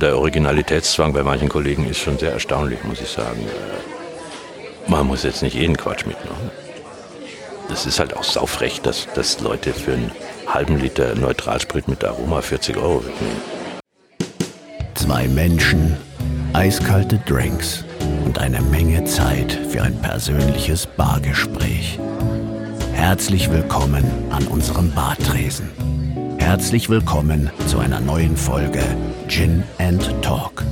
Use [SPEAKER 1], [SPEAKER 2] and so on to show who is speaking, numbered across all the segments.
[SPEAKER 1] der Originalitätszwang bei manchen Kollegen ist schon sehr erstaunlich, muss ich sagen. Äh, man muss jetzt nicht jeden Quatsch mitmachen. Das ist halt auch saufrecht, dass, dass Leute für einen halben Liter Neutralsprit mit Aroma 40 Euro wegnehmen.
[SPEAKER 2] Zwei Menschen, eiskalte Drinks und eine Menge Zeit für ein persönliches Bargespräch. Herzlich willkommen an unserem Bartresen. Herzlich willkommen zu einer neuen Folge Gin and Talk.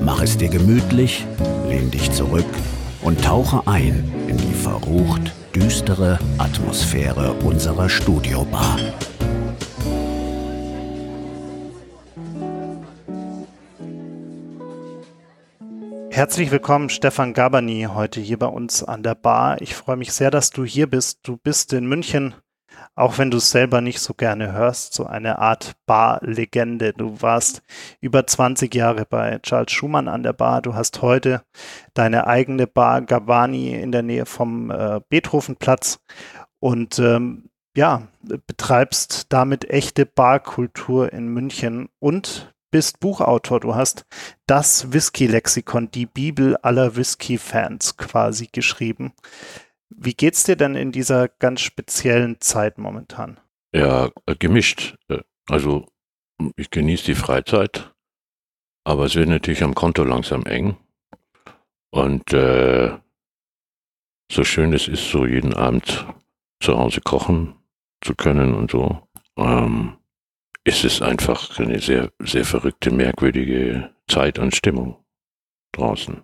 [SPEAKER 2] Mach es dir gemütlich, lehn dich zurück und tauche ein in die verrucht düstere Atmosphäre unserer Studiobar.
[SPEAKER 3] Herzlich willkommen, Stefan Gabani, heute hier bei uns an der Bar. Ich freue mich sehr, dass du hier bist. Du bist in München auch wenn du es selber nicht so gerne hörst, so eine Art Bar-Legende. Du warst über 20 Jahre bei Charles Schumann an der Bar. Du hast heute deine eigene Bar Gavani in der Nähe vom äh, Beethovenplatz und ähm, ja, betreibst damit echte Barkultur in München und bist Buchautor. Du hast das Whisky-Lexikon, die Bibel aller Whisky-Fans quasi geschrieben. Wie geht's dir denn in dieser ganz speziellen Zeit momentan?
[SPEAKER 1] Ja, äh, gemischt. Äh, also ich genieße die Freizeit, aber es wird natürlich am Konto langsam eng. Und äh, so schön es ist, so jeden Abend zu Hause kochen zu können und so, ähm, ist es einfach eine sehr, sehr verrückte, merkwürdige Zeit und Stimmung draußen.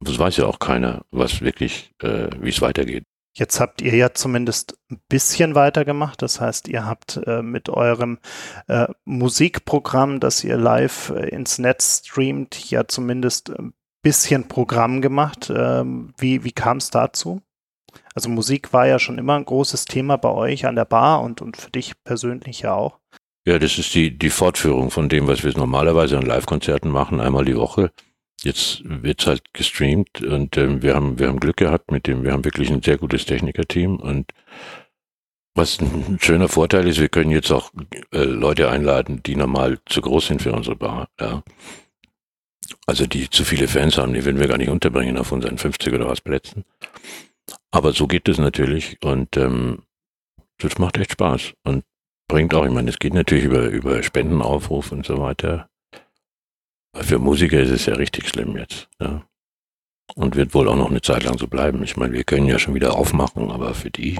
[SPEAKER 1] Das weiß ja auch keiner, was wirklich, äh, wie es weitergeht.
[SPEAKER 3] Jetzt habt ihr ja zumindest ein bisschen weitergemacht. Das heißt, ihr habt äh, mit eurem äh, Musikprogramm, das ihr live äh, ins Netz streamt, ja zumindest ein bisschen Programm gemacht. Ähm, wie wie kam es dazu? Also Musik war ja schon immer ein großes Thema bei euch an der Bar und, und für dich persönlich ja auch.
[SPEAKER 1] Ja, das ist die, die Fortführung von dem, was wir normalerweise an Live-Konzerten machen, einmal die Woche. Jetzt wird's halt gestreamt und ähm, wir haben wir haben Glück gehabt mit dem, wir haben wirklich ein sehr gutes Technikerteam und was ein schöner Vorteil ist, wir können jetzt auch äh, Leute einladen, die normal zu groß sind für unsere Bar. Ja. Also die zu viele Fans haben, die würden wir gar nicht unterbringen auf unseren 50 oder was Plätzen. Aber so geht es natürlich und ähm, das macht echt Spaß und bringt auch, ich meine, es geht natürlich über, über Spendenaufruf und so weiter. Für Musiker ist es ja richtig schlimm jetzt. Ja. Und wird wohl auch noch eine Zeit lang so bleiben. Ich meine, wir können ja schon wieder aufmachen, aber für die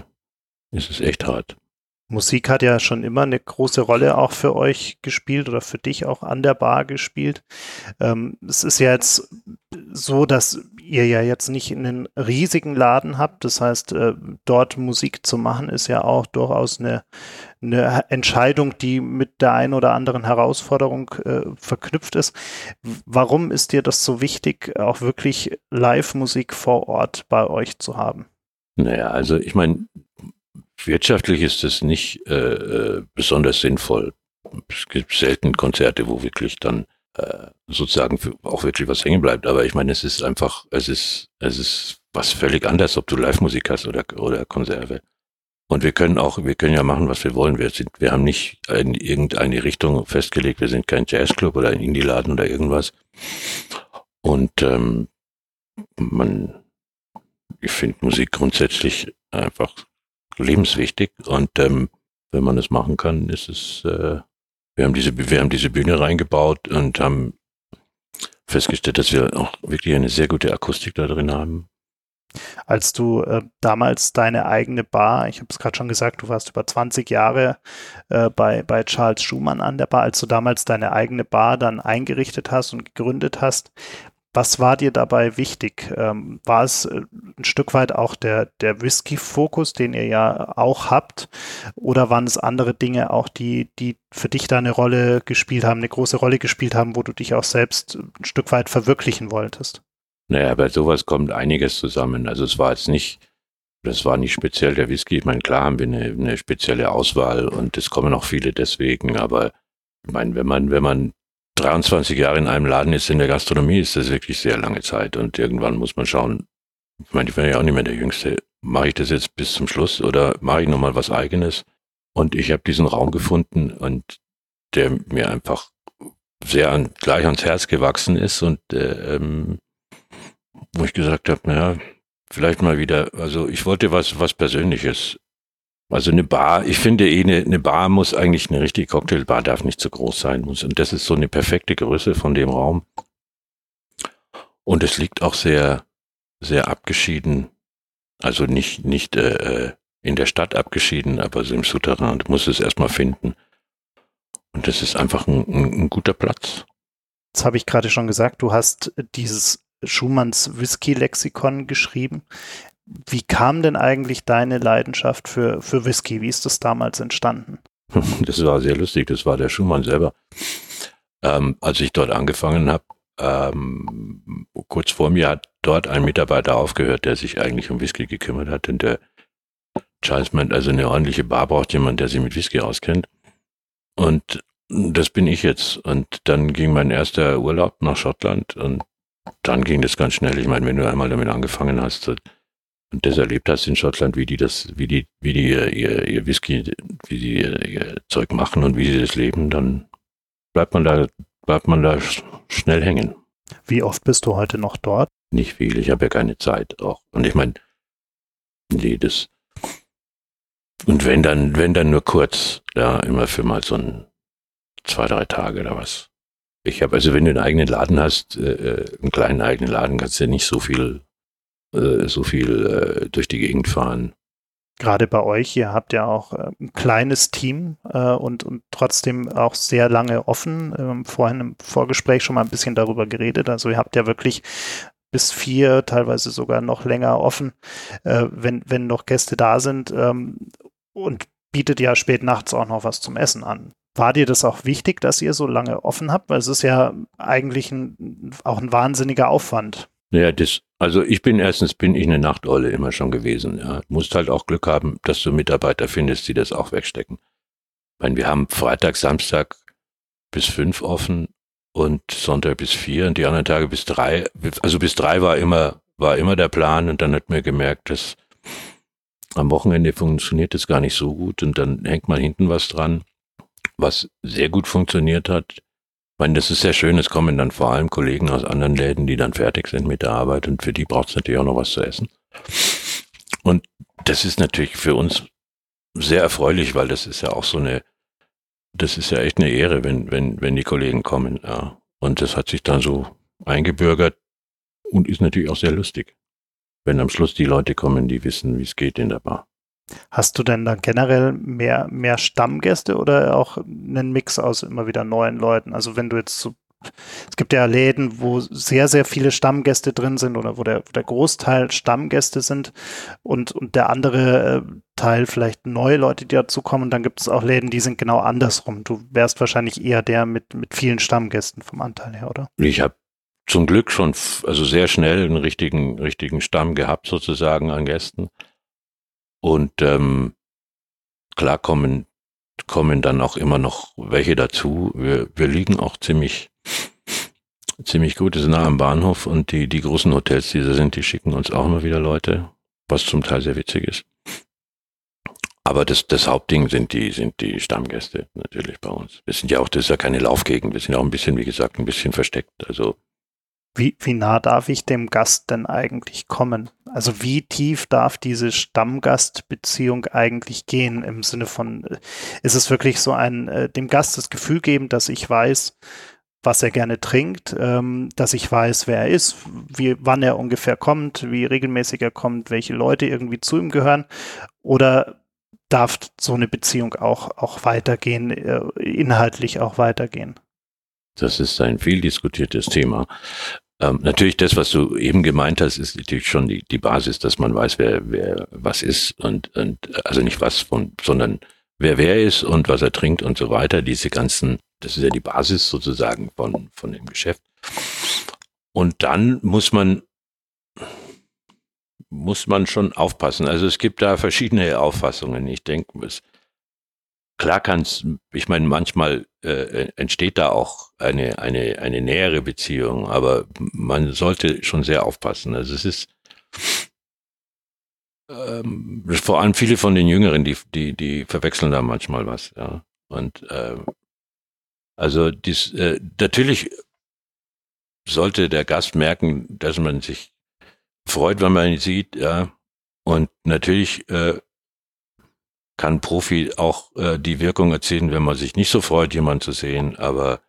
[SPEAKER 1] ist es echt hart.
[SPEAKER 3] Musik hat ja schon immer eine große Rolle auch für euch gespielt oder für dich auch an der Bar gespielt. Ähm, es ist ja jetzt so, dass ihr ja jetzt nicht einen riesigen Laden habt. Das heißt, äh, dort Musik zu machen, ist ja auch durchaus eine, eine Entscheidung, die mit der einen oder anderen Herausforderung äh, verknüpft ist. Warum ist dir das so wichtig, auch wirklich Live-Musik vor Ort bei euch zu haben?
[SPEAKER 1] Naja, also ich meine, wirtschaftlich ist es nicht äh, äh, besonders sinnvoll. Es gibt selten Konzerte, wo wirklich dann äh, sozusagen auch wirklich was hängen bleibt. Aber ich meine, es ist einfach, es ist, es ist was völlig anderes, ob du Live-Musik hast oder, oder Konserve. Und wir können auch, wir können ja machen, was wir wollen. Wir sind, wir haben nicht in irgendeine Richtung festgelegt. Wir sind kein Jazzclub oder ein Indie-Laden oder irgendwas. Und ähm, man, ich finde Musik grundsätzlich einfach lebenswichtig und ähm, wenn man es machen kann, ist es, äh, wir haben diese, wir haben diese Bühne reingebaut und haben festgestellt, dass wir auch wirklich eine sehr gute Akustik da drin haben.
[SPEAKER 3] Als du äh, damals deine eigene Bar, ich habe es gerade schon gesagt, du warst über 20 Jahre äh, bei, bei Charles Schumann an der Bar, als du damals deine eigene Bar dann eingerichtet hast und gegründet hast, was war dir dabei wichtig? Ähm, war es äh, ein Stück weit auch der, der Whisky-Fokus, den ihr ja auch habt? Oder waren es andere Dinge auch, die, die für dich da eine Rolle gespielt haben, eine große Rolle gespielt haben, wo du dich auch selbst ein Stück weit verwirklichen wolltest?
[SPEAKER 1] Naja, bei sowas kommt einiges zusammen. Also es war jetzt nicht, das war nicht speziell der Whisky. Ich meine, klar haben wir eine, eine spezielle Auswahl und es kommen auch viele deswegen, aber ich meine, wenn man, wenn man 23 Jahre in einem Laden ist in der Gastronomie, ist das wirklich sehr lange Zeit. Und irgendwann muss man schauen, ich meine, ich bin ja auch nicht mehr der Jüngste. Mache ich das jetzt bis zum Schluss oder mache ich nochmal was eigenes? Und ich habe diesen Raum gefunden und der mir einfach sehr an, gleich ans Herz gewachsen ist und äh, ähm, wo ich gesagt habe, naja, vielleicht mal wieder, also ich wollte was, was Persönliches. Also eine Bar, ich finde eh, eine, eine Bar muss eigentlich eine richtige Cocktailbar, darf nicht zu groß sein muss. Und das ist so eine perfekte Größe von dem Raum. Und es liegt auch sehr, sehr abgeschieden, also nicht, nicht äh, in der Stadt abgeschieden, aber so im Souterrain. Du musst es erstmal finden. Und das ist einfach ein, ein, ein guter Platz.
[SPEAKER 3] Jetzt habe ich gerade schon gesagt, du hast dieses Schumanns Whisky-Lexikon geschrieben. Wie kam denn eigentlich deine Leidenschaft für, für Whisky? Wie ist das damals entstanden?
[SPEAKER 1] Das war sehr lustig. Das war der Schumann selber. Ähm, als ich dort angefangen habe, ähm, kurz vor mir hat dort ein Mitarbeiter aufgehört, der sich eigentlich um Whisky gekümmert hat. Und der Charles meint, also eine ordentliche Bar braucht jemand, der sich mit Whisky auskennt. Und das bin ich jetzt. Und dann ging mein erster Urlaub nach Schottland und dann ging das ganz schnell. Ich meine, wenn du einmal damit angefangen hast und das erlebt hast in Schottland, wie die das, wie die, wie die ihr, ihr Whisky, wie die ihr Zeug machen und wie sie das leben, dann bleibt man da, bleibt man da schnell hängen.
[SPEAKER 3] Wie oft bist du heute noch dort?
[SPEAKER 1] Nicht viel, ich habe ja keine Zeit auch. Und ich meine, nee, das, und wenn dann, wenn dann nur kurz, ja, immer für mal so ein zwei, drei Tage oder was. Ich habe, also wenn du einen eigenen Laden hast, äh, äh, einen kleinen eigenen Laden, kannst du ja nicht so viel, äh, so viel äh, durch die Gegend fahren.
[SPEAKER 3] Gerade bei euch, ihr habt ja auch äh, ein kleines Team äh, und, und trotzdem auch sehr lange offen. Ähm, vorhin im Vorgespräch schon mal ein bisschen darüber geredet. Also ihr habt ja wirklich bis vier, teilweise sogar noch länger offen, äh, wenn, wenn noch Gäste da sind ähm, und bietet ja spät nachts auch noch was zum Essen an. War dir das auch wichtig, dass ihr so lange offen habt? Weil es ist ja eigentlich ein, auch ein wahnsinniger Aufwand.
[SPEAKER 1] Ja, das, also ich bin erstens bin ich eine Nachtolle immer schon gewesen. Ja, du musst halt auch Glück haben, dass du Mitarbeiter findest, die das auch wegstecken. Ich meine, wir haben Freitag, Samstag bis fünf offen und Sonntag bis vier und die anderen Tage bis drei. Also bis drei war immer war immer der Plan und dann hat mir gemerkt, dass am Wochenende funktioniert das gar nicht so gut und dann hängt man hinten was dran, was sehr gut funktioniert hat. Ich meine, das ist sehr schön, es kommen dann vor allem Kollegen aus anderen Läden, die dann fertig sind mit der Arbeit und für die braucht es natürlich auch noch was zu essen. Und das ist natürlich für uns sehr erfreulich, weil das ist ja auch so eine, das ist ja echt eine Ehre, wenn, wenn, wenn die Kollegen kommen. Ja. Und das hat sich dann so eingebürgert und ist natürlich auch sehr lustig wenn am Schluss die Leute kommen, die wissen, wie es geht in der Bar.
[SPEAKER 3] Hast du denn dann generell mehr, mehr Stammgäste oder auch einen Mix aus immer wieder neuen Leuten? Also wenn du jetzt so, es gibt ja Läden, wo sehr, sehr viele Stammgäste drin sind oder wo der, der Großteil Stammgäste sind und, und der andere äh, Teil vielleicht neue Leute, die dazukommen. Und dann gibt es auch Läden, die sind genau andersrum. Du wärst wahrscheinlich eher der mit, mit vielen Stammgästen vom Anteil her, oder?
[SPEAKER 1] Ich habe zum Glück schon, also sehr schnell einen richtigen, richtigen Stamm gehabt sozusagen an Gästen. Und ähm, klar kommen, kommen dann auch immer noch welche dazu. Wir, wir liegen auch ziemlich, ziemlich gut, wir sind nah am Bahnhof und die, die großen Hotels, die da sind, die schicken uns auch immer wieder Leute, was zum Teil sehr witzig ist. Aber das, das Hauptding sind die, sind die Stammgäste natürlich bei uns. Wir sind ja auch, das ist ja keine Laufgegend. Wir sind auch ein bisschen, wie gesagt, ein bisschen versteckt. Also
[SPEAKER 3] wie, wie nah darf ich dem Gast denn eigentlich kommen? Also wie tief darf diese Stammgastbeziehung eigentlich gehen im Sinne von, äh, ist es wirklich so ein, äh, dem Gast das Gefühl geben, dass ich weiß, was er gerne trinkt, ähm, dass ich weiß, wer er ist, wie, wann er ungefähr kommt, wie regelmäßig er kommt, welche Leute irgendwie zu ihm gehören? Oder darf so eine Beziehung auch, auch weitergehen, äh, inhaltlich auch weitergehen?
[SPEAKER 1] Das ist ein viel diskutiertes Thema. Ähm, natürlich das, was du eben gemeint hast, ist natürlich schon die, die Basis, dass man weiß, wer, wer was ist und, und also nicht was von, sondern wer wer ist und was er trinkt und so weiter. Diese ganzen, das ist ja die Basis sozusagen von, von dem Geschäft. Und dann muss man, muss man schon aufpassen. Also es gibt da verschiedene Auffassungen. Ich denke, es, klar kann es, ich meine, manchmal äh, entsteht da auch eine, eine, eine nähere Beziehung, aber man sollte schon sehr aufpassen. Also es ist ähm, vor allem viele von den Jüngeren, die, die, die verwechseln da manchmal was, ja. Und äh, Also dies, äh, natürlich sollte der Gast merken, dass man sich freut, wenn man ihn sieht, ja. Und natürlich äh, kann Profi auch äh, die Wirkung erzielen, wenn man sich nicht so freut, jemanden zu sehen. Aber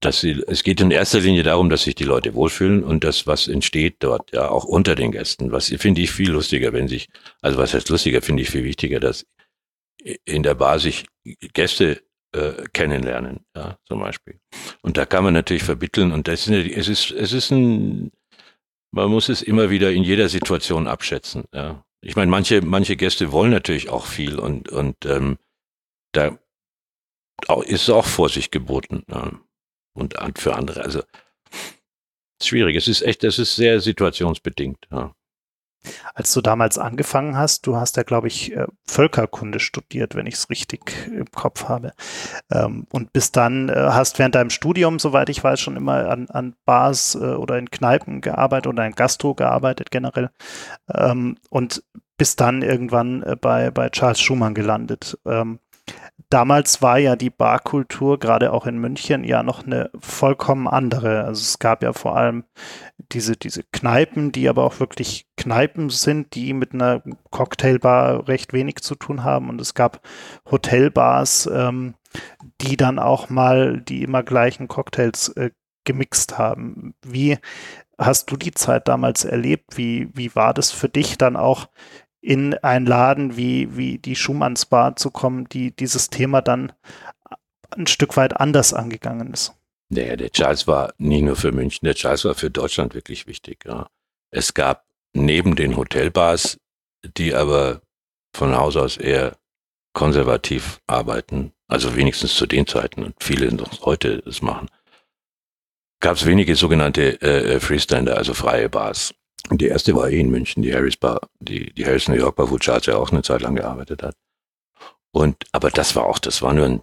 [SPEAKER 1] dass sie, es geht in erster Linie darum, dass sich die Leute wohlfühlen und das, was entsteht dort, ja, auch unter den Gästen. Was finde ich viel lustiger, wenn sich, also was heißt lustiger, finde ich viel wichtiger, dass in der Bar sich Gäste äh, kennenlernen, ja, zum Beispiel. Und da kann man natürlich vermitteln und das ist, es ist, es ist ein, man muss es immer wieder in jeder Situation abschätzen, ja. Ich meine, manche, manche Gäste wollen natürlich auch viel und, und ähm, da ist auch Vorsicht geboten. Ja. Und für andere, also schwierig. Es ist echt, es ist sehr situationsbedingt. Ja.
[SPEAKER 3] Als du damals angefangen hast, du hast ja, glaube ich, äh, Völkerkunde studiert, wenn ich es richtig im Kopf habe. Ähm, und bis dann äh, hast während deinem Studium, soweit ich weiß, schon immer an, an Bars äh, oder in Kneipen gearbeitet oder in Gastro gearbeitet generell. Ähm, und bis dann irgendwann bei, bei Charles Schumann gelandet. Ähm, damals war ja die Barkultur, gerade auch in München, ja noch eine vollkommen andere. Also es gab ja vor allem diese, diese Kneipen, die aber auch wirklich Kneipen sind, die mit einer Cocktailbar recht wenig zu tun haben. Und es gab Hotelbars, ähm, die dann auch mal die immer gleichen Cocktails äh, gemixt haben. Wie hast du die Zeit damals erlebt? Wie, wie war das für dich dann auch in einen Laden wie, wie die Schumannsbar zu kommen, die dieses Thema dann ein Stück weit anders angegangen ist.
[SPEAKER 1] Naja, der Charles war nicht nur für München, der Charles war für Deutschland wirklich wichtig. Ja. Es gab neben den Hotelbars, die aber von Haus aus eher konservativ arbeiten, also wenigstens zu den Zeiten und viele noch heute es machen, gab es wenige sogenannte äh, Freestander, also freie Bars. Und die erste war eh in München, die Harris Bar, die, die Harris New York Bar, wo Charles ja auch eine Zeit lang gearbeitet hat. Und, aber das war auch, das war nur ein,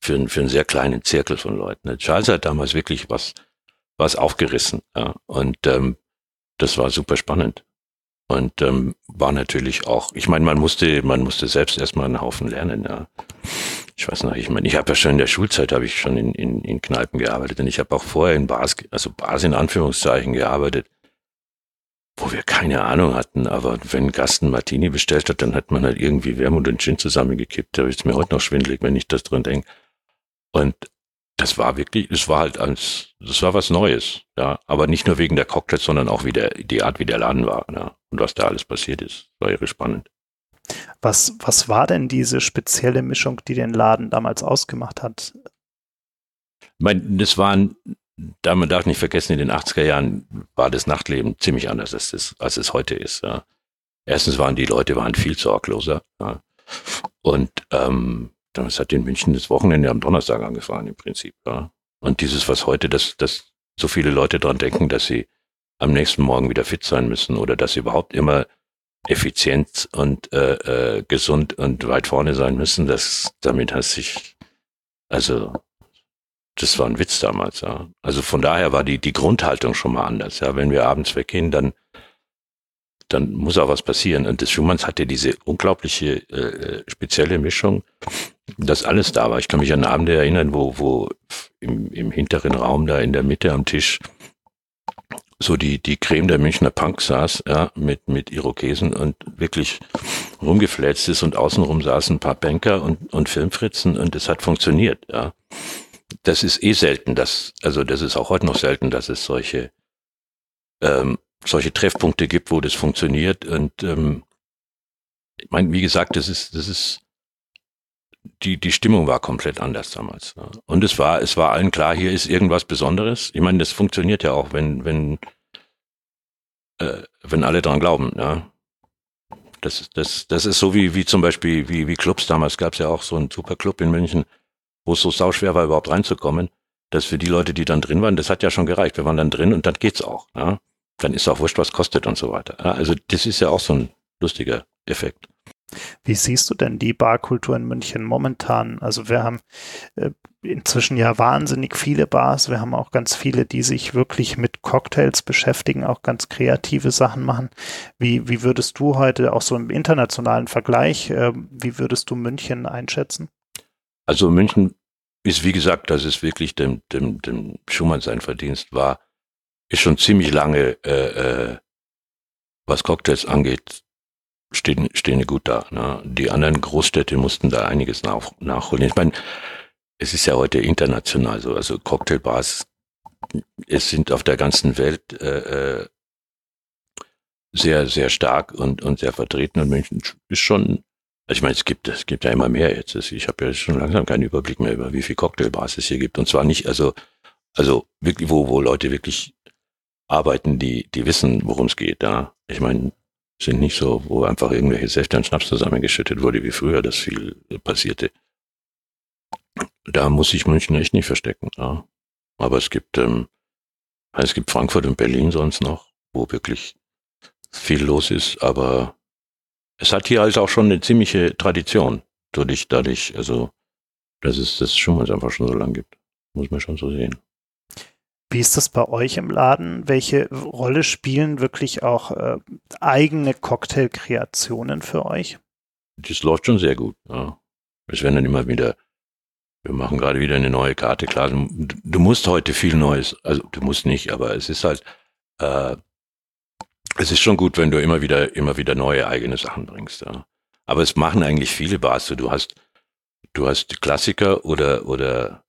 [SPEAKER 1] für, für einen sehr kleinen Zirkel von Leuten. Ne? Charles hat damals wirklich was, was aufgerissen, ja. Und, ähm, das war super spannend. Und ähm, war natürlich auch, ich meine, man musste, man musste selbst erstmal einen Haufen lernen, ja. Ich weiß noch, ich meine, ich habe ja schon in der Schulzeit habe ich schon in, in, in Kneipen gearbeitet und ich habe auch vorher in Bars, also Bars in Anführungszeichen gearbeitet wo wir keine Ahnung hatten, aber wenn Gast einen Martini bestellt hat, dann hat man halt irgendwie Wermut und Gin zusammengekippt. Da ist mir heute noch schwindelig, wenn ich das drin denke. Und das war wirklich, es war halt als, das war was Neues, ja. Aber nicht nur wegen der Cocktails, sondern auch wie der, die Art, wie der Laden war, ja. Und was da alles passiert ist. War irre spannend.
[SPEAKER 3] Was, was war denn diese spezielle Mischung, die den Laden damals ausgemacht hat?
[SPEAKER 1] Ich meine, das waren da man darf nicht vergessen, in den 80er Jahren war das Nachtleben ziemlich anders, als es, als es heute ist. Ja. Erstens waren die Leute waren viel sorgloser. Ja. Und ähm, das hat in München das Wochenende am Donnerstag angefangen im Prinzip. Ja. Und dieses, was heute, dass, dass so viele Leute dran denken, dass sie am nächsten Morgen wieder fit sein müssen oder dass sie überhaupt immer effizient und äh, äh, gesund und weit vorne sein müssen, das damit hat sich also das war ein Witz damals, ja. Also von daher war die, die Grundhaltung schon mal anders, ja. Wenn wir abends weggehen, dann, dann muss auch was passieren. Und das Schumanns hatte diese unglaubliche äh, spezielle Mischung, dass alles da war. Ich kann mich an Abende erinnern, wo, wo im, im hinteren Raum da in der Mitte am Tisch so die, die Creme der Münchner Punk saß, ja, mit, mit Irokesen und wirklich rumgeflätzt ist und außenrum saßen ein paar Banker und, und Filmfritzen und es hat funktioniert, ja das ist eh selten, dass, also das ist auch heute noch selten, dass es solche, ähm, solche Treffpunkte gibt, wo das funktioniert. Und ähm, ich meine, wie gesagt, das ist, das ist, die, die Stimmung war komplett anders damals. Ja. Und es war, es war allen klar, hier ist irgendwas Besonderes. Ich meine, das funktioniert ja auch, wenn, wenn, äh, wenn alle dran glauben, ja. Das, das, das ist so wie, wie zum Beispiel, wie, wie Clubs damals gab es ja auch so einen super Club in München, wo es so sauschwer war, überhaupt reinzukommen, dass für die Leute, die dann drin waren, das hat ja schon gereicht. Wir waren dann drin und dann geht's auch. Ja? Dann ist auch wurscht, was kostet und so weiter. Ja? Also das ist ja auch so ein lustiger Effekt.
[SPEAKER 3] Wie siehst du denn die Barkultur in München momentan? Also wir haben äh, inzwischen ja wahnsinnig viele Bars. Wir haben auch ganz viele, die sich wirklich mit Cocktails beschäftigen, auch ganz kreative Sachen machen. Wie, wie würdest du heute auch so im internationalen Vergleich, äh, wie würdest du München einschätzen?
[SPEAKER 1] Also München ist, wie gesagt, das ist wirklich dem, dem, dem Schumann sein Verdienst war, ist schon ziemlich lange, äh, äh, was Cocktails angeht, stehen, stehen gut da. Ne? Die anderen Großstädte mussten da einiges nach, nachholen. Ich meine, es ist ja heute international so, also Cocktailbars, es sind auf der ganzen Welt äh, äh, sehr, sehr stark und, und sehr vertreten und München ist schon, ich meine, es gibt, es gibt ja immer mehr jetzt. Ich habe ja schon langsam keinen Überblick mehr über wie viel Cocktailbars es hier gibt. Und zwar nicht, also, also wirklich, wo, wo Leute wirklich arbeiten, die, die wissen, worum es geht. Ja. Ich meine, sind nicht so, wo einfach irgendwelche Säfte und Schnaps zusammengeschüttet wurde, wie früher das viel passierte. Da muss sich München echt nicht verstecken. Ja. Aber es gibt, ähm, es gibt Frankfurt und Berlin sonst noch, wo wirklich viel los ist, aber es hat hier also auch schon eine ziemliche Tradition, dadurch, dadurch, also, dass es das schon mal einfach schon so lang gibt. Muss man schon so sehen.
[SPEAKER 3] Wie ist das bei euch im Laden? Welche Rolle spielen wirklich auch äh, eigene Cocktailkreationen für euch?
[SPEAKER 1] Das läuft schon sehr gut. Ja. Es werden dann immer wieder, wir machen gerade wieder eine neue Karte. Klar, du, du, musst heute viel Neues, also du musst nicht, aber es ist halt, äh, es ist schon gut, wenn du immer wieder, immer wieder neue eigene Sachen bringst. Ja. Aber es machen eigentlich viele Bars. Du hast, du hast Klassiker oder, oder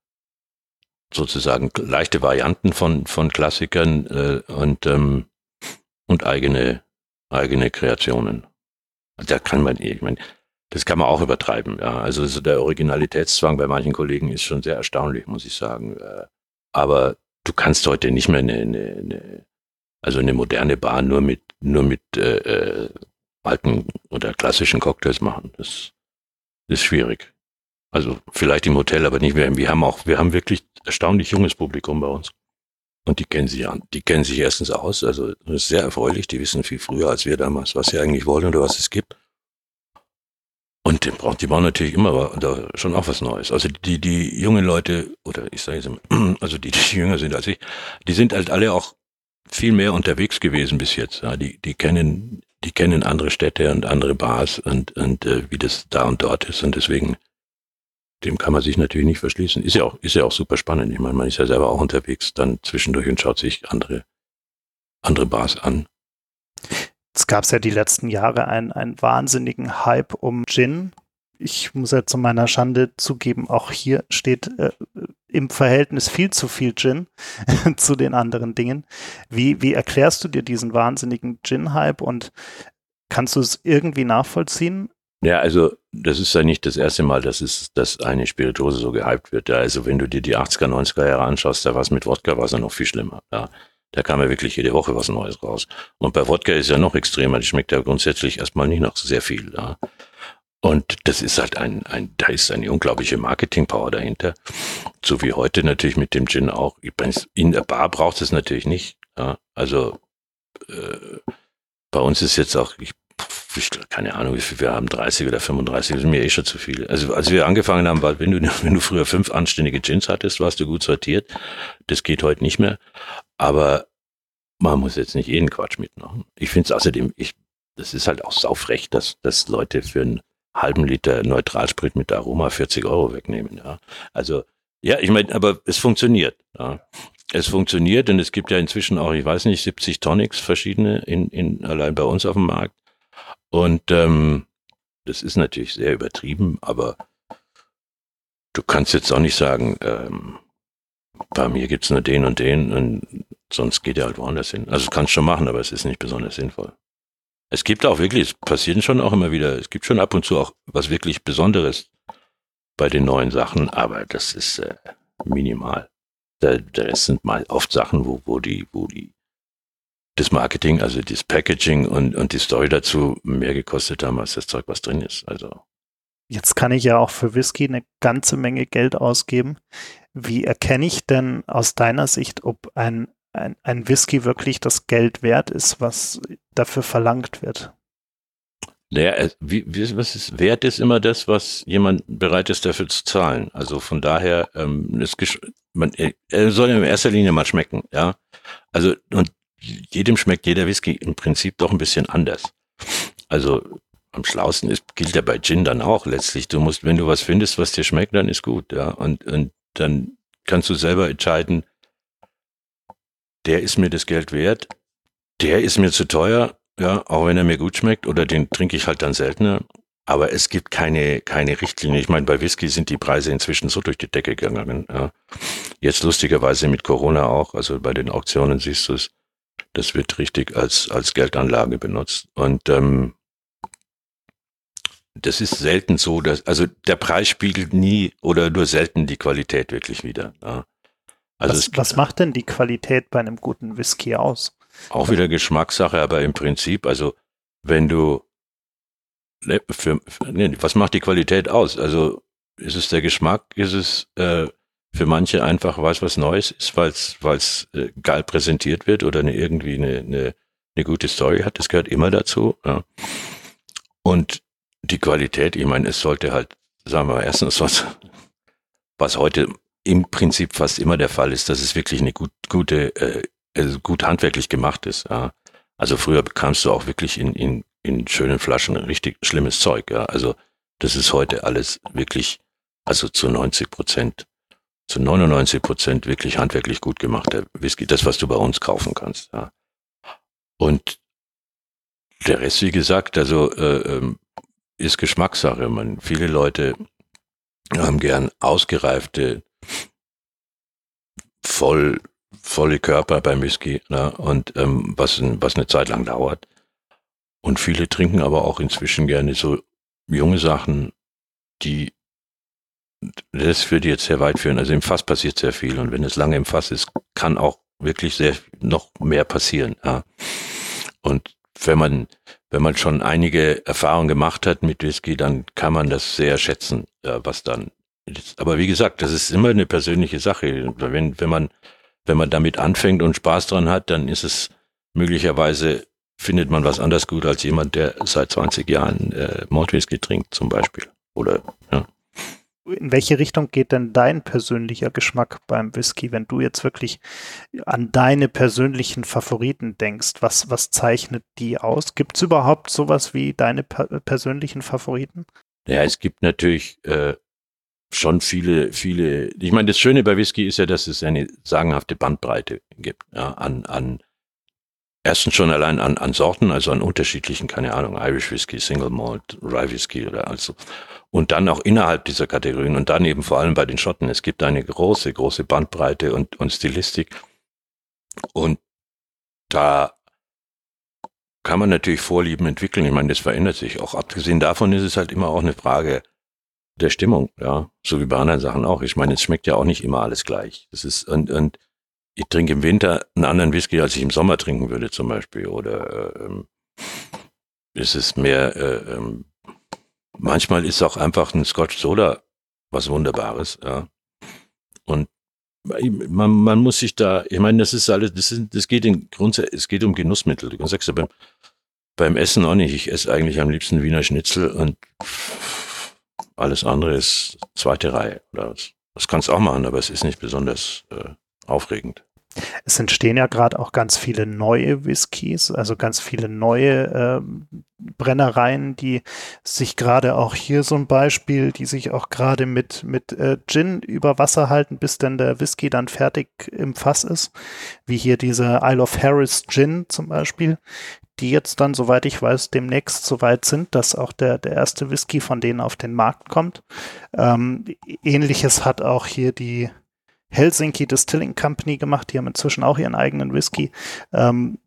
[SPEAKER 1] sozusagen leichte Varianten von, von Klassikern äh, und, ähm, und eigene, eigene Kreationen. Da kann man, ich meine, das kann man auch übertreiben. Ja. Also so der Originalitätszwang bei manchen Kollegen ist schon sehr erstaunlich, muss ich sagen. Äh, aber du kannst heute nicht mehr eine, eine, eine also eine moderne Bar nur mit nur mit äh, äh, alten oder klassischen Cocktails machen. Das ist schwierig. Also vielleicht im Hotel, aber nicht mehr. Wir haben auch, wir haben wirklich erstaunlich junges Publikum bei uns. Und die kennen sich an, die kennen sich erstens aus. Also das ist sehr erfreulich. Die wissen viel früher als wir damals, was sie eigentlich wollen oder was es gibt. Und die brauchen, die brauchen natürlich immer da schon auch was Neues. Also die, die jungen Leute, oder ich sage jetzt, also die, die jünger sind als ich, die sind halt alle auch viel mehr unterwegs gewesen bis jetzt. Ja, die, die kennen, die kennen andere Städte und andere Bars und, und äh, wie das da und dort ist. Und deswegen dem kann man sich natürlich nicht verschließen. Ist ja auch, ist ja auch super spannend. Ich meine, man ist ja selber auch unterwegs dann zwischendurch und schaut sich andere, andere Bars an.
[SPEAKER 3] Es gab ja die letzten Jahre einen, einen wahnsinnigen Hype um Gin. Ich muss ja zu meiner Schande zugeben, auch hier steht äh, im Verhältnis viel zu viel Gin zu den anderen Dingen. Wie, wie erklärst du dir diesen wahnsinnigen Gin-Hype und kannst du es irgendwie nachvollziehen?
[SPEAKER 1] Ja, also das ist ja nicht das erste Mal, dass, es, dass eine Spirituose so gehypt wird. Ja, also wenn du dir die 80er, 90er Jahre anschaust, da war es mit Wodka war es ja noch viel schlimmer. Ja. Da kam ja wirklich jede Woche was Neues raus. Und bei Wodka ist ja noch extremer. Die schmeckt ja grundsätzlich erstmal nicht nach sehr viel. Ja. Und das ist halt ein, ein, da ist eine unglaubliche Marketingpower dahinter. So wie heute natürlich mit dem Gin auch. In der Bar braucht es natürlich nicht. Ja. Also äh, bei uns ist jetzt auch, ich ich, keine Ahnung, wie viel wir haben, 30 oder 35, das sind mir eh schon zu viele. Also als wir angefangen haben, war, wenn du, wenn du früher fünf anständige Gins hattest, warst du gut sortiert. Das geht heute nicht mehr. Aber man muss jetzt nicht jeden Quatsch mitmachen. Ich finde es außerdem, ich, das ist halt auch saufrecht, dass, dass Leute für einen halben Liter Neutralsprit mit Aroma 40 Euro wegnehmen. Ja. Also, ja, ich meine, aber es funktioniert. Ja. Es funktioniert und es gibt ja inzwischen auch, ich weiß nicht, 70 Tonics verschiedene in, in allein bei uns auf dem Markt. Und ähm, das ist natürlich sehr übertrieben, aber du kannst jetzt auch nicht sagen, ähm, bei mir gibt's nur den und den und sonst geht er halt woanders hin. Also kannst schon machen, aber es ist nicht besonders sinnvoll. Es gibt auch wirklich, es passieren schon auch immer wieder, es gibt schon ab und zu auch was wirklich Besonderes bei den neuen Sachen, aber das ist äh, minimal. Der Rest sind mal oft Sachen, wo, wo die, wo die das Marketing, also das Packaging und, und die Story dazu mehr gekostet haben als das Zeug, was drin ist. Also.
[SPEAKER 3] Jetzt kann ich ja auch für Whisky eine ganze Menge Geld ausgeben. Wie erkenne ich denn aus deiner Sicht, ob ein, ein, ein Whisky wirklich das Geld wert ist, was dafür verlangt wird?
[SPEAKER 1] Naja, wie, wie, was ist wert ist immer das, was jemand bereit ist dafür zu zahlen. Also von daher, ähm, es, man, er soll in erster Linie mal schmecken, ja. Also und jedem schmeckt jeder Whisky im Prinzip doch ein bisschen anders. Also am schlausten ist, gilt ja bei Gin dann auch letztlich. Du musst, wenn du was findest, was dir schmeckt, dann ist gut, ja. Und, und dann kannst du selber entscheiden, der ist mir das Geld wert, der ist mir zu teuer, ja, auch wenn er mir gut schmeckt, oder den trinke ich halt dann seltener. Aber es gibt keine, keine Richtlinie. Ich meine, bei Whisky sind die Preise inzwischen so durch die Decke gegangen. Ja. Jetzt lustigerweise mit Corona auch, also bei den Auktionen siehst du es, das wird richtig als, als Geldanlage benutzt. Und ähm, das ist selten so, dass, also der Preis spiegelt nie oder nur selten die Qualität wirklich wieder. Ja.
[SPEAKER 3] Also was, was macht denn die Qualität bei einem guten Whisky aus?
[SPEAKER 1] Auch wieder Geschmackssache, aber im Prinzip, also wenn du ne, für, für nee, was macht die Qualität aus? Also ist es der Geschmack, ist es äh, für manche einfach was was Neues ist, weil es äh, geil präsentiert wird oder eine, irgendwie eine, eine, eine gute Story hat. Das gehört immer dazu. Ja. Und die Qualität, ich meine, es sollte halt, sagen wir mal, erstens was, was heute im Prinzip fast immer der Fall ist, dass es wirklich eine gut, gute, äh, also gut handwerklich gemacht ist. Ja. Also früher bekamst du auch wirklich in, in, in schönen Flaschen richtig schlimmes Zeug. Ja. Also das ist heute alles wirklich, also zu 90 Prozent, zu 99 Prozent wirklich handwerklich gut gemachter Whisky. Das, was du bei uns kaufen kannst. Ja. Und der Rest, wie gesagt, also äh, ähm, ist Geschmackssache. Man, viele Leute haben gern ausgereifte, voll, volle Körper beim Whisky, ne? und ähm, was, was eine Zeit lang dauert. Und viele trinken aber auch inzwischen gerne so junge Sachen, die das würde jetzt sehr weit führen. Also im Fass passiert sehr viel und wenn es lange im Fass ist, kann auch wirklich sehr noch mehr passieren. Ja. Und wenn man wenn man schon einige Erfahrungen gemacht hat mit Whisky, dann kann man das sehr schätzen, was dann. Aber wie gesagt, das ist immer eine persönliche Sache. Wenn, wenn man, wenn man damit anfängt und Spaß dran hat, dann ist es möglicherweise findet man was anders gut als jemand, der seit 20 Jahren äh, Malt trinkt, zum Beispiel. Oder, ja
[SPEAKER 3] in welche Richtung geht denn dein persönlicher Geschmack beim Whisky, wenn du jetzt wirklich an deine persönlichen Favoriten denkst? Was, was zeichnet die aus? Gibt es überhaupt sowas wie deine per persönlichen Favoriten?
[SPEAKER 1] Ja, es gibt natürlich äh, schon viele, viele. Ich meine, das Schöne bei Whisky ist ja, dass es eine sagenhafte Bandbreite gibt ja, an, an erstens schon allein an, an Sorten, also an unterschiedlichen, keine Ahnung, Irish Whisky, Single Malt, Rye Whisky oder also. Und dann auch innerhalb dieser Kategorien und dann eben vor allem bei den Schotten. Es gibt eine große, große Bandbreite und, und Stilistik. Und da kann man natürlich Vorlieben entwickeln. Ich meine, das verändert sich. Auch abgesehen davon ist es halt immer auch eine Frage der Stimmung, ja. So wie bei anderen Sachen auch. Ich meine, es schmeckt ja auch nicht immer alles gleich. Das ist, und, und ich trinke im Winter einen anderen Whisky, als ich im Sommer trinken würde zum Beispiel. Oder ähm, ist mehr, äh, ähm, manchmal ist auch einfach ein Scotch Soda was Wunderbares. Ja. Und man, man muss sich da, ich meine, das ist alles, das, ist, das geht in Grund, es geht um Genussmittel. Du sagst ja beim, beim Essen auch nicht. Ich esse eigentlich am liebsten Wiener Schnitzel und alles andere ist zweite Reihe. Das, das kannst du auch machen, aber es ist nicht besonders äh, aufregend.
[SPEAKER 3] Es entstehen ja gerade auch ganz viele neue Whiskys, also ganz viele neue äh, Brennereien, die sich gerade auch hier so ein Beispiel, die sich auch gerade mit, mit äh, Gin über Wasser halten, bis dann der Whisky dann fertig im Fass ist, wie hier diese Isle of Harris Gin zum Beispiel, die jetzt dann, soweit ich weiß, demnächst so weit sind, dass auch der, der erste Whisky von denen auf den Markt kommt. Ähm, ähnliches hat auch hier die Helsinki Distilling Company gemacht. Die haben inzwischen auch ihren eigenen Whisky. Ähm,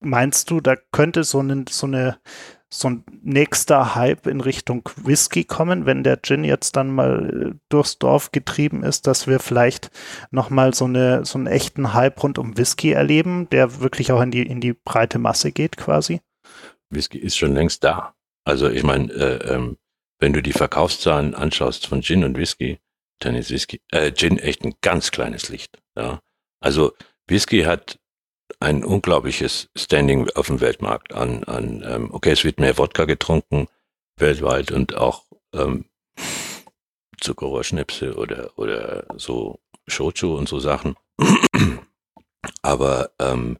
[SPEAKER 3] meinst du, da könnte so, eine, so, eine, so ein nächster Hype in Richtung Whisky kommen, wenn der Gin jetzt dann mal durchs Dorf getrieben ist, dass wir vielleicht nochmal so, eine, so einen echten Hype rund um Whisky erleben, der wirklich auch in die, in die breite Masse geht quasi?
[SPEAKER 1] Whisky ist schon längst da. Also ich meine, äh, ähm, wenn du die Verkaufszahlen anschaust von Gin und Whisky, ist Whisky, äh, Gin echt ein ganz kleines Licht. Ja. Also Whisky hat ein unglaubliches Standing auf dem Weltmarkt an, an ähm, okay, es wird mehr Wodka getrunken weltweit und auch ähm, Zuckerrohrschnipse oder, oder so Shochu und so Sachen. Aber ähm,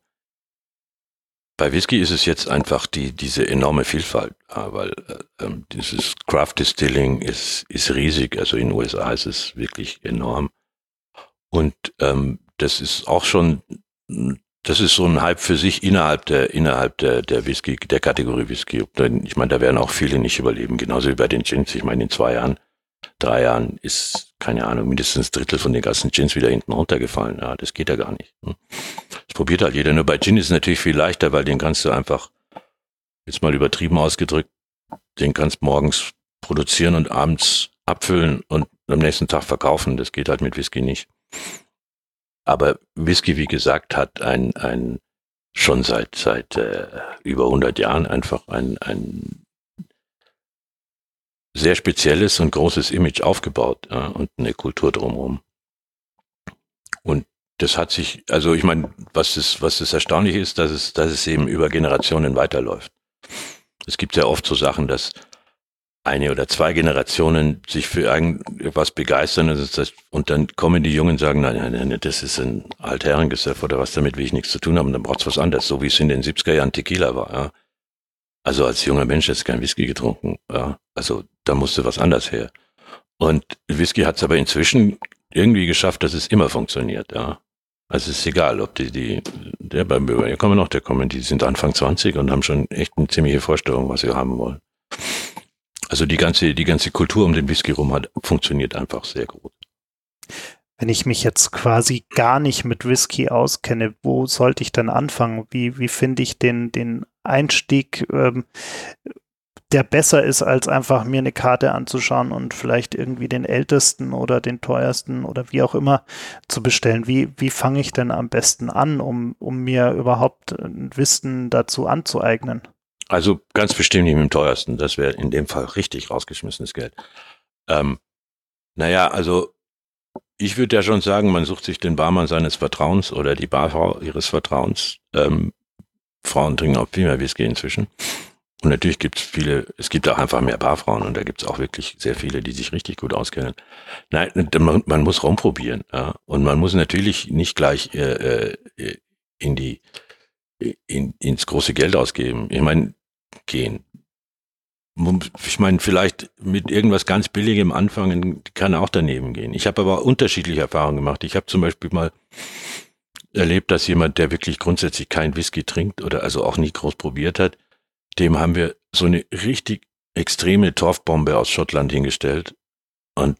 [SPEAKER 1] bei Whisky ist es jetzt einfach die, diese enorme Vielfalt, ja, weil äh, ähm, dieses Craft Distilling ist, ist riesig. Also in den USA ist es wirklich enorm. Und ähm, das ist auch schon, das ist so ein Hype für sich innerhalb der, innerhalb der, der Whisky, der Kategorie Whisky. Ich meine, da werden auch viele nicht überleben, genauso wie bei den Gins. Ich meine, in zwei Jahren, drei Jahren ist, keine Ahnung, mindestens ein Drittel von den ganzen Gins wieder hinten runtergefallen. Ja, das geht ja gar nicht. Probiert halt jeder. Nur bei Gin ist es natürlich viel leichter, weil den kannst du einfach, jetzt mal übertrieben ausgedrückt, den kannst morgens produzieren und abends abfüllen und am nächsten Tag verkaufen. Das geht halt mit Whisky nicht. Aber Whisky, wie gesagt, hat ein, ein schon seit, seit äh, über 100 Jahren einfach ein, ein sehr spezielles und großes Image aufgebaut ja, und eine Kultur drumherum. Und das hat sich, also ich meine, was das, was das Erstaunliche ist, dass es, dass es eben über Generationen weiterläuft. Es gibt ja oft so Sachen, dass eine oder zwei Generationen sich für irgendwas begeistern und dann kommen die Jungen und sagen, nein, nein, nein, das ist ein Altherrengesöff oder was, damit will ich nichts zu tun haben, dann braucht's was anderes, so wie es in den 70er Jahren Tequila war. Ja. Also als junger Mensch jetzt kein Whisky getrunken. Ja. Also da musste was anderes her. Und Whisky hat's aber inzwischen irgendwie geschafft, dass es immer funktioniert. Ja. Also es ist egal, ob die, die, der beim hier kommen noch, der kommen, die sind Anfang 20 und haben schon echt eine ziemliche Vorstellung, was sie haben wollen. Also die ganze, die ganze Kultur um den Whisky rum hat, funktioniert einfach sehr gut.
[SPEAKER 3] Wenn ich mich jetzt quasi gar nicht mit Whisky auskenne, wo sollte ich dann anfangen? Wie, wie finde ich den, den Einstieg, ähm, der besser ist, als einfach mir eine Karte anzuschauen und vielleicht irgendwie den ältesten oder den teuersten oder wie auch immer zu bestellen? Wie, wie fange ich denn am besten an, um, um mir überhaupt ein Wissen dazu anzueignen?
[SPEAKER 1] Also ganz bestimmt nicht mit dem teuersten. Das wäre in dem Fall richtig rausgeschmissenes Geld. Ähm, naja, also ich würde ja schon sagen, man sucht sich den Barmann seines Vertrauens oder die Barfrau ihres Vertrauens. Ähm, Frauen trinken auch viel mehr Whisky inzwischen. Und natürlich gibt es viele, es gibt auch einfach mehr Barfrauen und da gibt es auch wirklich sehr viele, die sich richtig gut auskennen. Nein, man, man muss rumprobieren. Ja? Und man muss natürlich nicht gleich äh, äh, in die in, ins große Geld ausgeben. Ich meine, gehen. Ich meine, vielleicht mit irgendwas ganz Billigem anfangen kann auch daneben gehen. Ich habe aber unterschiedliche Erfahrungen gemacht. Ich habe zum Beispiel mal erlebt, dass jemand, der wirklich grundsätzlich kein Whisky trinkt oder also auch nie groß probiert hat, dem haben wir so eine richtig extreme Torfbombe aus Schottland hingestellt und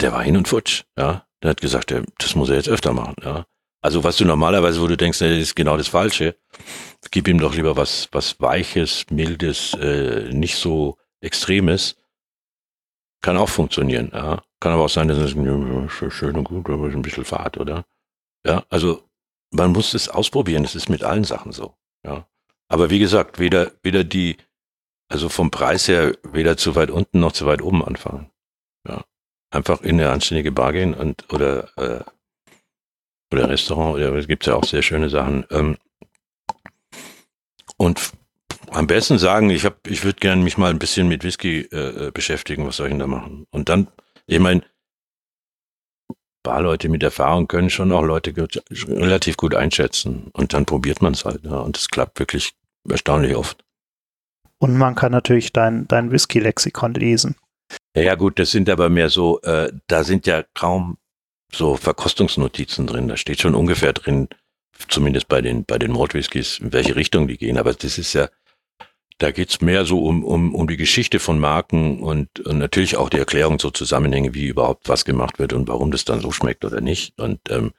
[SPEAKER 1] der war hin und futsch, ja. Der hat gesagt, das muss er jetzt öfter machen, ja. Also was du normalerweise, wo du denkst, das ist genau das Falsche, gib ihm doch lieber was, was Weiches, Mildes, äh, nicht so Extremes. Kann auch funktionieren, ja. Kann aber auch sein, dass es ja, schön und gut, aber ein bisschen Fahrt, oder? Ja, also man muss es ausprobieren, das ist mit allen Sachen so, ja. Aber wie gesagt, weder, weder die, also vom Preis her, weder zu weit unten noch zu weit oben anfangen. Ja. Einfach in eine anständige Bar gehen und oder äh, oder Restaurant, oder es gibt ja auch sehr schöne Sachen. Ähm, und am besten sagen, ich habe, ich würde gerne mich mal ein bisschen mit Whisky äh, äh, beschäftigen, was soll ich denn da machen? Und dann, ich meine, Barleute mit Erfahrung können schon auch Leute relativ gut einschätzen. Und dann probiert man es halt. Ja, und es klappt wirklich erstaunlich oft.
[SPEAKER 3] Und man kann natürlich dein, dein Whisky-Lexikon lesen.
[SPEAKER 1] Ja, ja, gut, das sind aber mehr so, äh, da sind ja kaum so Verkostungsnotizen drin. Da steht schon ungefähr drin, zumindest bei den, bei den Mordwhiskys, in welche Richtung die gehen. Aber das ist ja, da geht's mehr so um, um, um die Geschichte von Marken und, und natürlich auch die Erklärung so Zusammenhänge, wie überhaupt was gemacht wird und warum das dann so schmeckt oder nicht. Und ähm,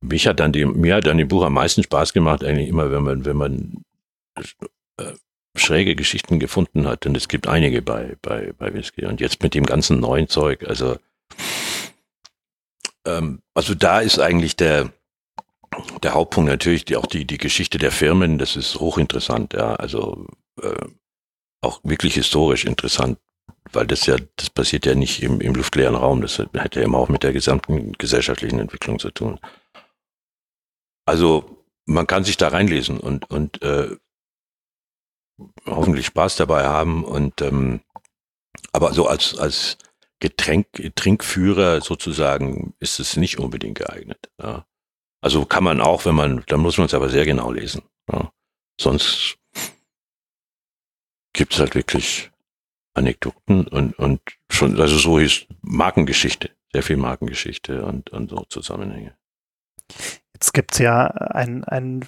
[SPEAKER 1] mich hat dann die, mir hat dann dem Buch am meisten Spaß gemacht, eigentlich immer, wenn man, wenn man äh, schräge Geschichten gefunden hat. Und es gibt einige bei, bei, bei Whisky. Und jetzt mit dem ganzen neuen Zeug, also ähm, also da ist eigentlich der, der Hauptpunkt natürlich die, auch die, die Geschichte der Firmen, das ist hochinteressant, ja, also äh, auch wirklich historisch interessant, weil das ja, das passiert ja nicht im, im luftleeren Raum, das hat ja immer auch mit der gesamten gesellschaftlichen Entwicklung zu tun. Also man kann sich da reinlesen und, und äh, hoffentlich Spaß dabei haben und ähm, aber so als, als Getränk, Trinkführer sozusagen ist es nicht unbedingt geeignet. Ja. Also kann man auch, wenn man, dann muss man es aber sehr genau lesen. Ja. sonst gibt's halt wirklich Anekdoten und, und schon, also so ist Markengeschichte, sehr viel Markengeschichte und, und so Zusammenhänge.
[SPEAKER 3] Jetzt gibt's ja ein, ein,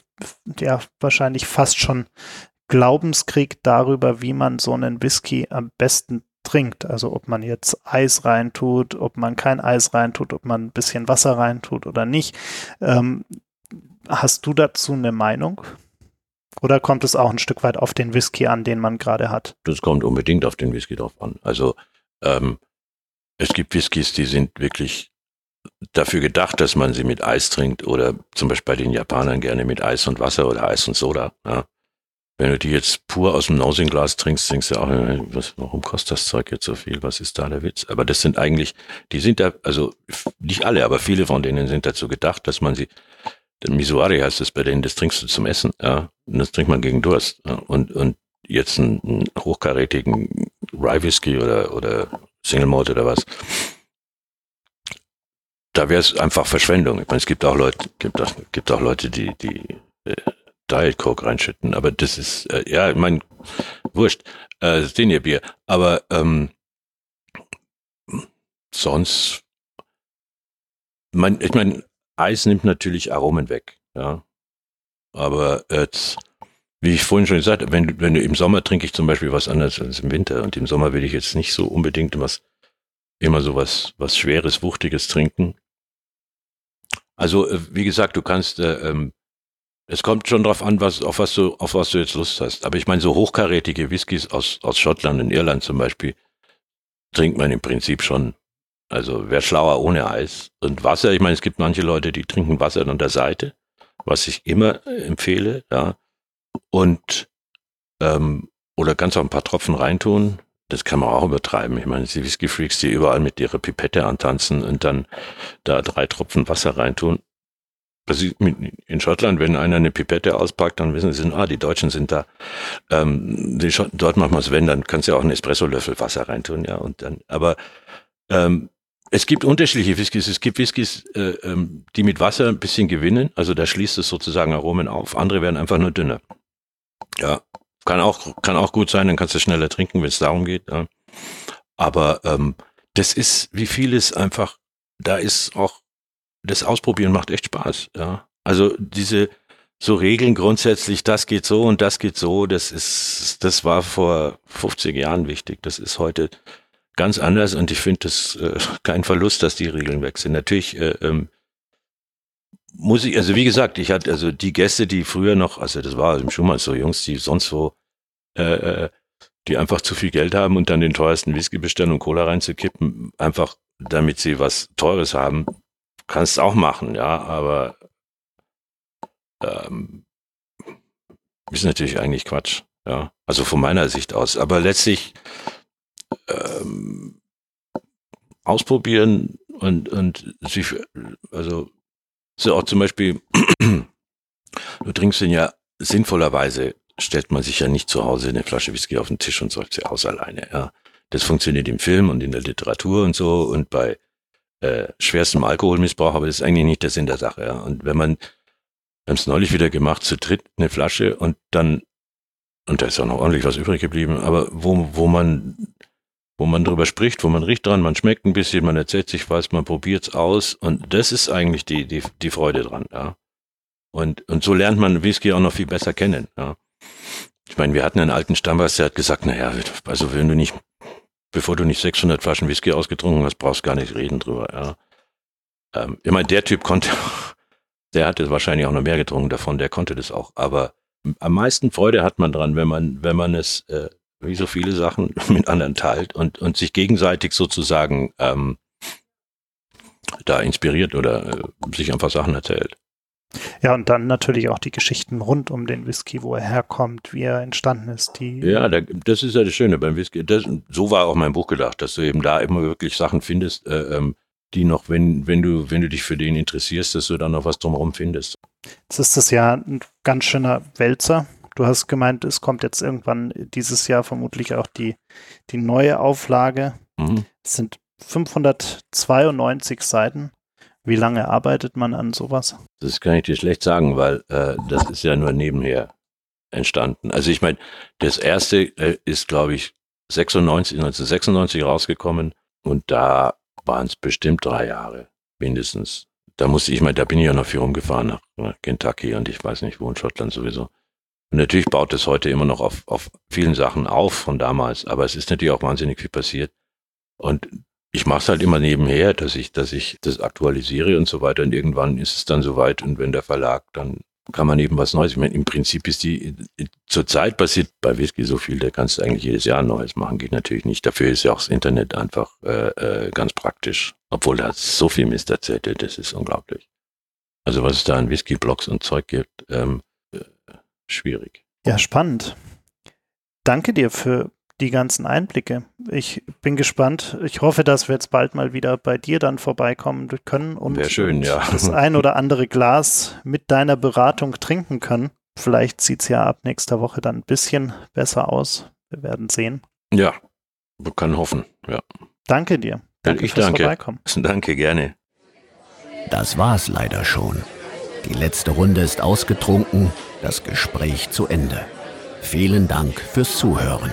[SPEAKER 3] ja, wahrscheinlich fast schon Glaubenskrieg darüber, wie man so einen Whisky am besten trinkt. Also ob man jetzt Eis reintut, ob man kein Eis reintut, ob man ein bisschen Wasser reintut oder nicht. Ähm, hast du dazu eine Meinung? Oder kommt es auch ein Stück weit auf den Whisky an, den man gerade hat?
[SPEAKER 1] Das kommt unbedingt auf den Whisky drauf an. Also ähm, es gibt Whiskys, die sind wirklich dafür gedacht, dass man sie mit Eis trinkt oder zum Beispiel bei den Japanern gerne mit Eis und Wasser oder Eis und Soda. Ja. Wenn du die jetzt pur aus dem Nosing-Glas trinkst, denkst du auch, äh, was, warum kostet das Zeug jetzt so viel? Was ist da der Witz? Aber das sind eigentlich, die sind da, also nicht alle, aber viele von denen sind dazu gedacht, dass man sie, denn Misuari heißt es bei denen, das trinkst du zum Essen, ja. Und das trinkt man gegen Durst. Ja? Und, und jetzt einen, einen hochkarätigen Rye Whisky oder, oder Single Malt oder was, da wäre es einfach Verschwendung. Ich meine, es gibt auch Leute, gibt auch, gibt auch Leute, die, die äh, Diet Coke reinschütten, aber das ist, äh, ja, ich meine, wurscht, äh, ist Bier. Aber ähm, sonst, mein, ich meine, Eis nimmt natürlich Aromen weg, ja. Aber jetzt, wie ich vorhin schon gesagt habe, wenn, wenn du im Sommer trinke ich zum Beispiel was anderes als im Winter und im Sommer will ich jetzt nicht so unbedingt was, immer so was, was Schweres, Wuchtiges trinken. Also, äh, wie gesagt, du kannst äh, ähm, es kommt schon drauf an, was, auf was du, auf was du jetzt Lust hast. Aber ich meine, so hochkarätige Whiskys aus, aus Schottland und Irland zum Beispiel, trinkt man im Prinzip schon. Also wäre schlauer ohne Eis. Und Wasser, ich meine, es gibt manche Leute, die trinken Wasser an der Seite, was ich immer empfehle, ja. Und ähm, oder ganz auch ein paar Tropfen reintun. Das kann man auch übertreiben. Ich meine, die Whisky-Freaks, die überall mit ihrer Pipette antanzen und dann da drei Tropfen Wasser reintun. In Schottland, wenn einer eine Pipette auspackt, dann wissen sie, ah, die Deutschen sind da. Ähm, die dort machen wir es, wenn, dann kannst du ja auch einen Espresso-Löffel Wasser reintun, ja. Und dann, aber ähm, es gibt unterschiedliche Whiskys. Es gibt Whiskys, äh, ähm, die mit Wasser ein bisschen gewinnen, also da schließt es sozusagen Aromen auf. Andere werden einfach nur dünner. Ja, kann auch, kann auch gut sein, dann kannst du schneller trinken, wenn es darum geht. Ja. Aber ähm, das ist, wie vieles einfach, da ist auch das Ausprobieren macht echt Spaß, ja. Also diese so Regeln grundsätzlich, das geht so und das geht so, das ist, das war vor 50 Jahren wichtig. Das ist heute ganz anders und ich finde das äh, kein Verlust, dass die Regeln weg sind. Natürlich äh, ähm, muss ich, also wie gesagt, ich hatte also die Gäste, die früher noch, also das war im Schumann so Jungs, die sonst so, äh, äh, die einfach zu viel Geld haben und dann den teuersten Whisky bestellen und Cola reinzukippen, einfach damit sie was Teures haben, kannst auch machen, ja, aber ähm, ist natürlich eigentlich Quatsch, ja. Also von meiner Sicht aus. Aber letztlich ähm, ausprobieren und, und sich, also so auch zum Beispiel, du trinkst den ja sinnvollerweise, stellt man sich ja nicht zu Hause eine Flasche Whisky auf den Tisch und säuft sie aus alleine, ja. Das funktioniert im Film und in der Literatur und so und bei äh, schwerstem Alkoholmissbrauch, aber das ist eigentlich nicht der Sinn der Sache. Ja. Und wenn man, wir haben es neulich wieder gemacht, zu dritt eine Flasche und dann, und da ist auch noch ordentlich was übrig geblieben, aber wo, wo man, wo man drüber spricht, wo man riecht dran, man schmeckt ein bisschen, man erzählt sich was, man probiert's aus und das ist eigentlich die, die, die Freude dran, ja. Und, und so lernt man Whisky auch noch viel besser kennen, ja. Ich meine, wir hatten einen alten Stammgast, der hat gesagt, naja, also wenn du nicht bevor du nicht 600 Flaschen Whisky ausgetrunken hast, brauchst gar nicht reden drüber. Ja. Ähm, ich meine, der Typ konnte, der hatte wahrscheinlich auch noch mehr getrunken davon, der konnte das auch. Aber am meisten Freude hat man dran, wenn man, wenn man es, äh, wie so viele Sachen, mit anderen teilt und, und sich gegenseitig sozusagen ähm, da inspiriert oder äh, sich einfach Sachen erzählt.
[SPEAKER 3] Ja, und dann natürlich auch die Geschichten rund um den Whisky, wo er herkommt, wie er entstanden ist. Die
[SPEAKER 1] ja, da, das ist ja das Schöne beim Whisky. Das, so war auch mein Buch gedacht, dass du eben da immer wirklich Sachen findest, äh, ähm, die noch, wenn, wenn du, wenn du dich für den interessierst, dass du dann noch was drumherum findest.
[SPEAKER 3] Jetzt ist das ja ein ganz schöner Wälzer. Du hast gemeint, es kommt jetzt irgendwann dieses Jahr vermutlich auch die, die neue Auflage. Mhm. Es sind 592 Seiten. Wie lange arbeitet man an sowas?
[SPEAKER 1] Das kann ich dir schlecht sagen, weil äh, das ist ja nur nebenher entstanden. Also ich meine, das erste äh, ist, glaube ich, 96, 1996 rausgekommen und da waren es bestimmt drei Jahre mindestens. Da musste ich mal, da bin ich ja noch viel rumgefahren nach, nach Kentucky und ich weiß nicht wo in Schottland sowieso. Und natürlich baut es heute immer noch auf, auf vielen Sachen auf von damals, aber es ist natürlich auch wahnsinnig viel passiert. Und ich mache es halt immer nebenher, dass ich, dass ich das aktualisiere und so weiter. Und irgendwann ist es dann soweit und wenn der Verlag dann kann man eben was Neues. Ich meine, im Prinzip ist die, zurzeit passiert bei Whisky so viel, da kannst du eigentlich jedes Jahr ein Neues machen, geht natürlich nicht. Dafür ist ja auch das Internet einfach äh, äh, ganz praktisch. Obwohl da so viel Mist erzählt wird, das ist unglaublich. Also was es da an Whisky-Blogs und Zeug gibt, ähm, äh, schwierig.
[SPEAKER 3] Ja, spannend. Danke dir für die ganzen Einblicke. Ich bin gespannt. Ich hoffe, dass wir jetzt bald mal wieder bei dir dann vorbeikommen können und,
[SPEAKER 1] schön,
[SPEAKER 3] und
[SPEAKER 1] ja.
[SPEAKER 3] das ein oder andere Glas mit deiner Beratung trinken können. Vielleicht sieht es ja ab nächster Woche dann ein bisschen besser aus. Wir werden sehen.
[SPEAKER 1] Ja, man kann hoffen, ja.
[SPEAKER 3] Danke dir.
[SPEAKER 1] Danke ich fürs danke. Vorbeikommen. Danke, gerne.
[SPEAKER 2] Das war's leider schon. Die letzte Runde ist ausgetrunken, das Gespräch zu Ende. Vielen Dank fürs Zuhören.